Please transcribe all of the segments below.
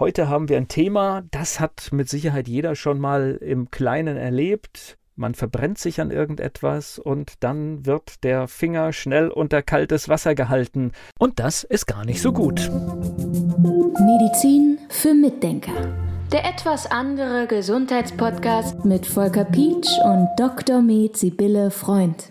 Heute haben wir ein Thema, das hat mit Sicherheit jeder schon mal im Kleinen erlebt. Man verbrennt sich an irgendetwas und dann wird der Finger schnell unter kaltes Wasser gehalten. Und das ist gar nicht so gut. Medizin für Mitdenker. Der etwas andere Gesundheitspodcast mit Volker Pietsch und Dr. Med Sibylle Freund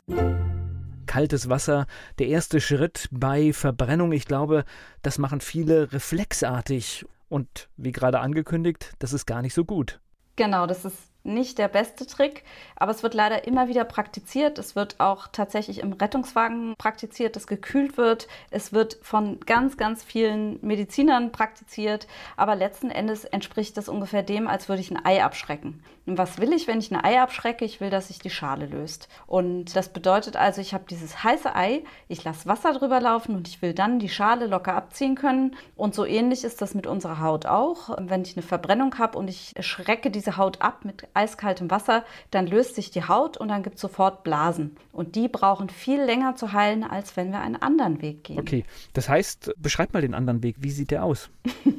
kaltes Wasser der erste Schritt bei Verbrennung. Ich glaube, das machen viele reflexartig. Und wie gerade angekündigt, das ist gar nicht so gut. Genau, das ist nicht der beste Trick, aber es wird leider immer wieder praktiziert. Es wird auch tatsächlich im Rettungswagen praktiziert, dass gekühlt wird. Es wird von ganz, ganz vielen Medizinern praktiziert, aber letzten Endes entspricht das ungefähr dem, als würde ich ein Ei abschrecken. Und was will ich, wenn ich ein Ei abschrecke? Ich will, dass sich die Schale löst. Und das bedeutet also, ich habe dieses heiße Ei, ich lasse Wasser drüber laufen und ich will dann die Schale locker abziehen können. Und so ähnlich ist das mit unserer Haut auch. Wenn ich eine Verbrennung habe und ich schrecke diese Haut ab mit eiskaltem Wasser, dann löst sich die Haut und dann gibt es sofort Blasen. Und die brauchen viel länger zu heilen, als wenn wir einen anderen Weg gehen. Okay, das heißt, beschreib mal den anderen Weg. Wie sieht der aus?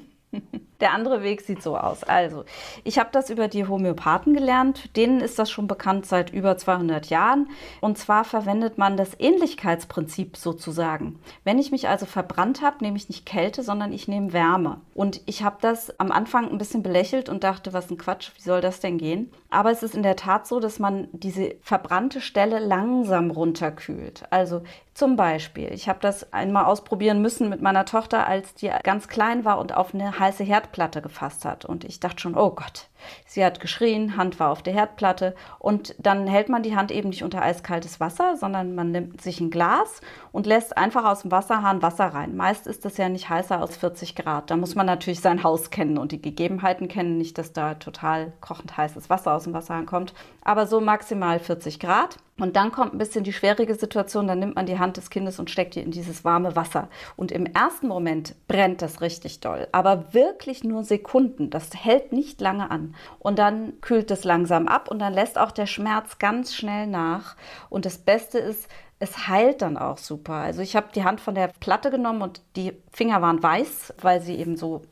Der andere Weg sieht so aus. Also, ich habe das über die Homöopathen gelernt. Denen ist das schon bekannt seit über 200 Jahren. Und zwar verwendet man das Ähnlichkeitsprinzip sozusagen. Wenn ich mich also verbrannt habe, nehme ich nicht Kälte, sondern ich nehme Wärme. Und ich habe das am Anfang ein bisschen belächelt und dachte, was ein Quatsch, wie soll das denn gehen? Aber es ist in der Tat so, dass man diese verbrannte Stelle langsam runterkühlt. Also zum Beispiel, ich habe das einmal ausprobieren müssen mit meiner Tochter, als die ganz klein war und auf eine heiße Herdplatte gefasst hat. Und ich dachte schon, oh Gott, Sie hat geschrien, Hand war auf der Herdplatte und dann hält man die Hand eben nicht unter eiskaltes Wasser, sondern man nimmt sich ein Glas und lässt einfach aus dem Wasserhahn Wasser rein. Meist ist das ja nicht heißer als 40 Grad. Da muss man natürlich sein Haus kennen und die Gegebenheiten kennen, nicht, dass da total kochend heißes Wasser aus dem Wasserhahn kommt, aber so maximal 40 Grad. Und dann kommt ein bisschen die schwierige Situation, dann nimmt man die Hand des Kindes und steckt die in dieses warme Wasser. Und im ersten Moment brennt das richtig doll, aber wirklich nur Sekunden. Das hält nicht lange an. Und dann kühlt es langsam ab und dann lässt auch der Schmerz ganz schnell nach. Und das Beste ist, es heilt dann auch super. Also ich habe die Hand von der Platte genommen und die Finger waren weiß, weil sie eben so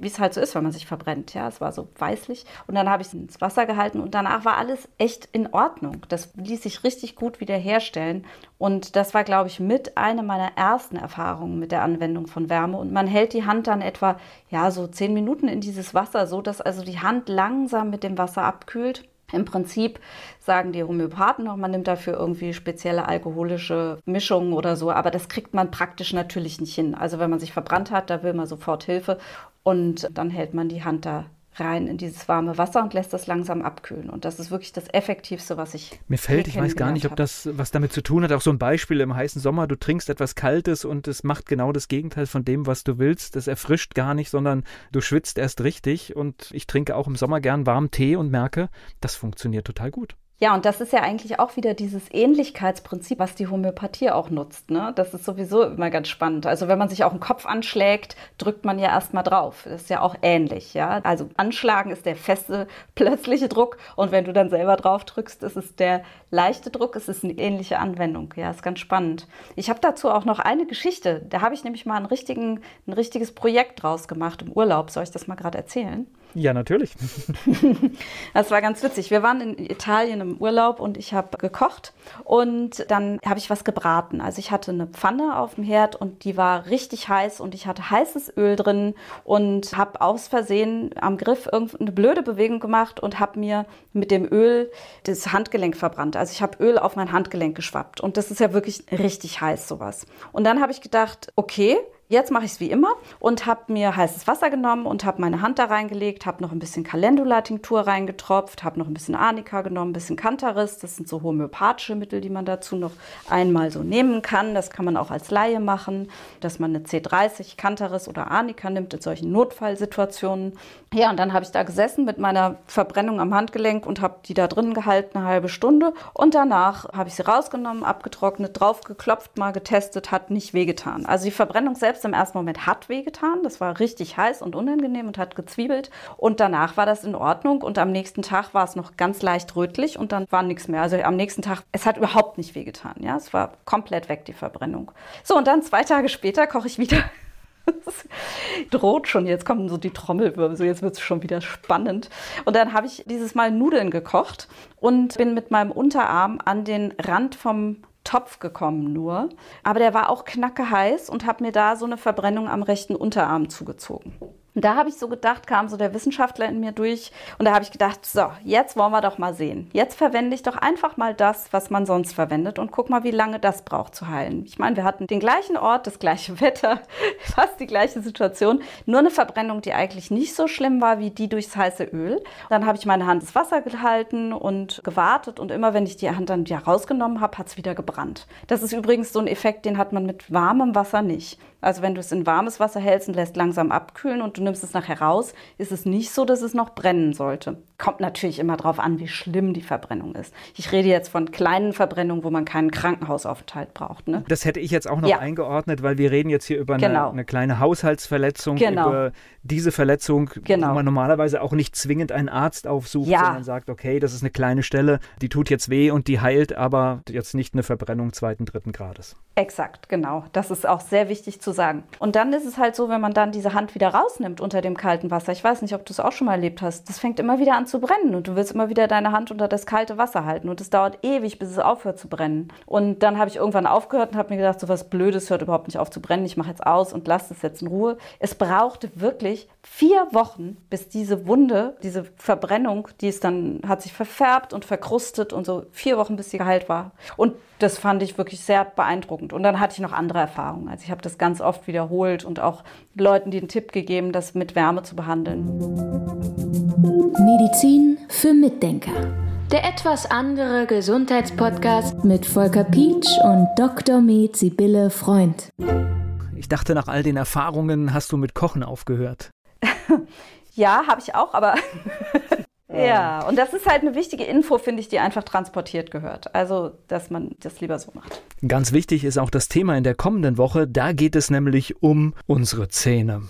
wie es halt so ist, wenn man sich verbrennt. Ja, es war so weißlich. Und dann habe ich es ins Wasser gehalten und danach war alles echt in Ordnung. Das ließ sich richtig gut wiederherstellen. Und das war, glaube ich, mit einer meiner ersten Erfahrungen mit der Anwendung von Wärme. Und man hält die Hand dann etwa, ja, so zehn Minuten in dieses Wasser, so dass also die Hand langsam mit dem Wasser abkühlt. Im Prinzip sagen die Homöopathen noch, man nimmt dafür irgendwie spezielle alkoholische Mischungen oder so, aber das kriegt man praktisch natürlich nicht hin. Also wenn man sich verbrannt hat, da will man sofort Hilfe und dann hält man die Hand da rein in dieses warme Wasser und lässt das langsam abkühlen. Und das ist wirklich das Effektivste, was ich. Mir fällt, ich weiß gar nicht, ob das was damit zu tun hat. Auch so ein Beispiel im heißen Sommer, du trinkst etwas Kaltes und es macht genau das Gegenteil von dem, was du willst. Das erfrischt gar nicht, sondern du schwitzt erst richtig. Und ich trinke auch im Sommer gern warmen Tee und merke, das funktioniert total gut. Ja, und das ist ja eigentlich auch wieder dieses Ähnlichkeitsprinzip, was die Homöopathie auch nutzt. Ne? Das ist sowieso immer ganz spannend. Also wenn man sich auch einen Kopf anschlägt, drückt man ja erstmal drauf. Das ist ja auch ähnlich. Ja? Also anschlagen ist der feste, plötzliche Druck und wenn du dann selber drauf drückst, ist es der leichte Druck. Es ist eine ähnliche Anwendung. Ja, ist ganz spannend. Ich habe dazu auch noch eine Geschichte. Da habe ich nämlich mal ein richtiges Projekt draus gemacht im Urlaub. Soll ich das mal gerade erzählen? Ja, natürlich. das war ganz witzig. Wir waren in Italien im Urlaub und ich habe gekocht und dann habe ich was gebraten. Also ich hatte eine Pfanne auf dem Herd und die war richtig heiß und ich hatte heißes Öl drin und habe aus Versehen am Griff irgendeine blöde Bewegung gemacht und habe mir mit dem Öl das Handgelenk verbrannt. Also ich habe Öl auf mein Handgelenk geschwappt und das ist ja wirklich richtig heiß sowas. Und dann habe ich gedacht, okay, Jetzt mache ich es wie immer und habe mir heißes Wasser genommen und habe meine Hand da reingelegt, habe noch ein bisschen Calendula-Tinktur reingetropft, habe noch ein bisschen Arnika genommen, ein bisschen Cantaris. Das sind so homöopathische Mittel, die man dazu noch einmal so nehmen kann. Das kann man auch als Laie machen, dass man eine C30 Cantaris oder Arnika nimmt in solchen Notfallsituationen. Ja, und dann habe ich da gesessen mit meiner Verbrennung am Handgelenk und habe die da drin gehalten eine halbe Stunde. Und danach habe ich sie rausgenommen, abgetrocknet, draufgeklopft, mal getestet, hat nicht wehgetan. Also die Verbrennung selbst selbst im ersten Moment hat wehgetan. Das war richtig heiß und unangenehm und hat gezwiebelt. Und danach war das in Ordnung. Und am nächsten Tag war es noch ganz leicht rötlich und dann war nichts mehr. Also am nächsten Tag, es hat überhaupt nicht wehgetan. Ja, es war komplett weg, die Verbrennung. So, und dann zwei Tage später koche ich wieder droht schon, jetzt kommen so die Trommelwirbel, so jetzt wird es schon wieder spannend. Und dann habe ich dieses Mal Nudeln gekocht und bin mit meinem Unterarm an den Rand vom Topf gekommen nur. Aber der war auch knacke heiß und habe mir da so eine Verbrennung am rechten Unterarm zugezogen. Und da habe ich so gedacht, kam so der Wissenschaftler in mir durch und da habe ich gedacht, so, jetzt wollen wir doch mal sehen. Jetzt verwende ich doch einfach mal das, was man sonst verwendet und guck mal, wie lange das braucht zu heilen. Ich meine, wir hatten den gleichen Ort, das gleiche Wetter, fast die gleiche Situation, nur eine Verbrennung, die eigentlich nicht so schlimm war wie die durchs heiße Öl. Dann habe ich meine Hand ins Wasser gehalten und gewartet und immer wenn ich die Hand dann wieder rausgenommen habe, hat es wieder gebrannt. Das ist übrigens so ein Effekt, den hat man mit warmem Wasser nicht. Also wenn du es in warmes Wasser hältst und lässt langsam abkühlen und du nimmst es nachher raus, ist es nicht so, dass es noch brennen sollte. Kommt natürlich immer darauf an, wie schlimm die Verbrennung ist. Ich rede jetzt von kleinen Verbrennungen, wo man keinen Krankenhausaufenthalt braucht. Ne? Das hätte ich jetzt auch noch ja. eingeordnet, weil wir reden jetzt hier über genau. eine, eine, kleine Haushaltsverletzung, genau. über diese Verletzung, genau. wo man normalerweise auch nicht zwingend einen Arzt aufsucht, ja. sondern sagt, okay, das ist eine kleine Stelle, die tut jetzt weh und die heilt, aber jetzt nicht eine Verbrennung zweiten, dritten Grades. Exakt, genau. Das ist auch sehr wichtig zu sagen. Und dann ist es halt so, wenn man dann diese Hand wieder rausnimmt unter dem kalten Wasser, ich weiß nicht, ob du es auch schon mal erlebt hast, das fängt immer wieder an zu brennen und du willst immer wieder deine Hand unter das kalte Wasser halten und es dauert ewig, bis es aufhört zu brennen. Und dann habe ich irgendwann aufgehört und habe mir gedacht, so was Blödes hört überhaupt nicht auf zu brennen, ich mache jetzt aus und lasse es jetzt in Ruhe. Es brauchte wirklich vier Wochen, bis diese Wunde, diese Verbrennung, die ist dann, hat sich verfärbt und verkrustet und so vier Wochen, bis sie geheilt war. Und das fand ich wirklich sehr beeindruckend. Und dann hatte ich noch andere Erfahrungen. Also ich habe das ganz oft wiederholt und auch Leuten den Tipp gegeben, das mit Wärme zu behandeln. Medizin für Mitdenker. Der etwas andere Gesundheitspodcast mit Volker Pietsch und Dr. Med Sibylle Freund. Ich dachte, nach all den Erfahrungen hast du mit Kochen aufgehört. ja, habe ich auch, aber Ja, und das ist halt eine wichtige Info, finde ich, die einfach transportiert gehört. Also, dass man das lieber so macht. Ganz wichtig ist auch das Thema in der kommenden Woche. Da geht es nämlich um unsere Zähne.